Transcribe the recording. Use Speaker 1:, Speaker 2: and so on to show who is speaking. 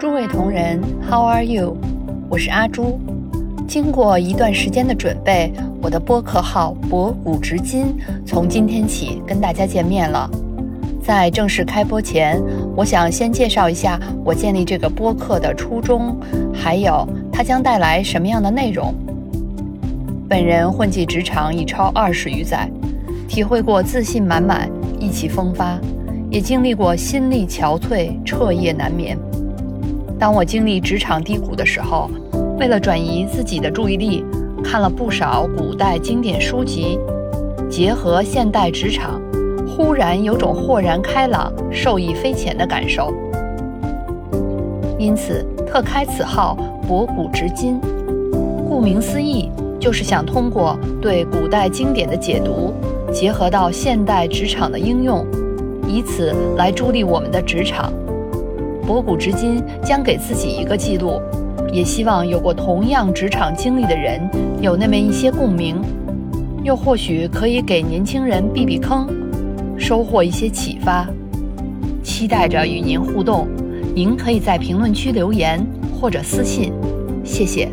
Speaker 1: 诸位同仁，How are you？我是阿朱。经过一段时间的准备，我的播客号“博古直今”从今天起跟大家见面了。在正式开播前，我想先介绍一下我建立这个播客的初衷，还有它将带来什么样的内容。本人混迹职场已超二十余载，体会过自信满满、意气风发，也经历过心力憔悴、彻夜难眠。当我经历职场低谷的时候，为了转移自己的注意力，看了不少古代经典书籍，结合现代职场，忽然有种豁然开朗、受益匪浅的感受。因此，特开此号“博古知今”。顾名思义，就是想通过对古代经典的解读，结合到现代职场的应用，以此来助力我们的职场。博古知今将给自己一个记录，也希望有过同样职场经历的人有那么一些共鸣，又或许可以给年轻人避避坑，收获一些启发。期待着与您互动，您可以在评论区留言或者私信，谢谢。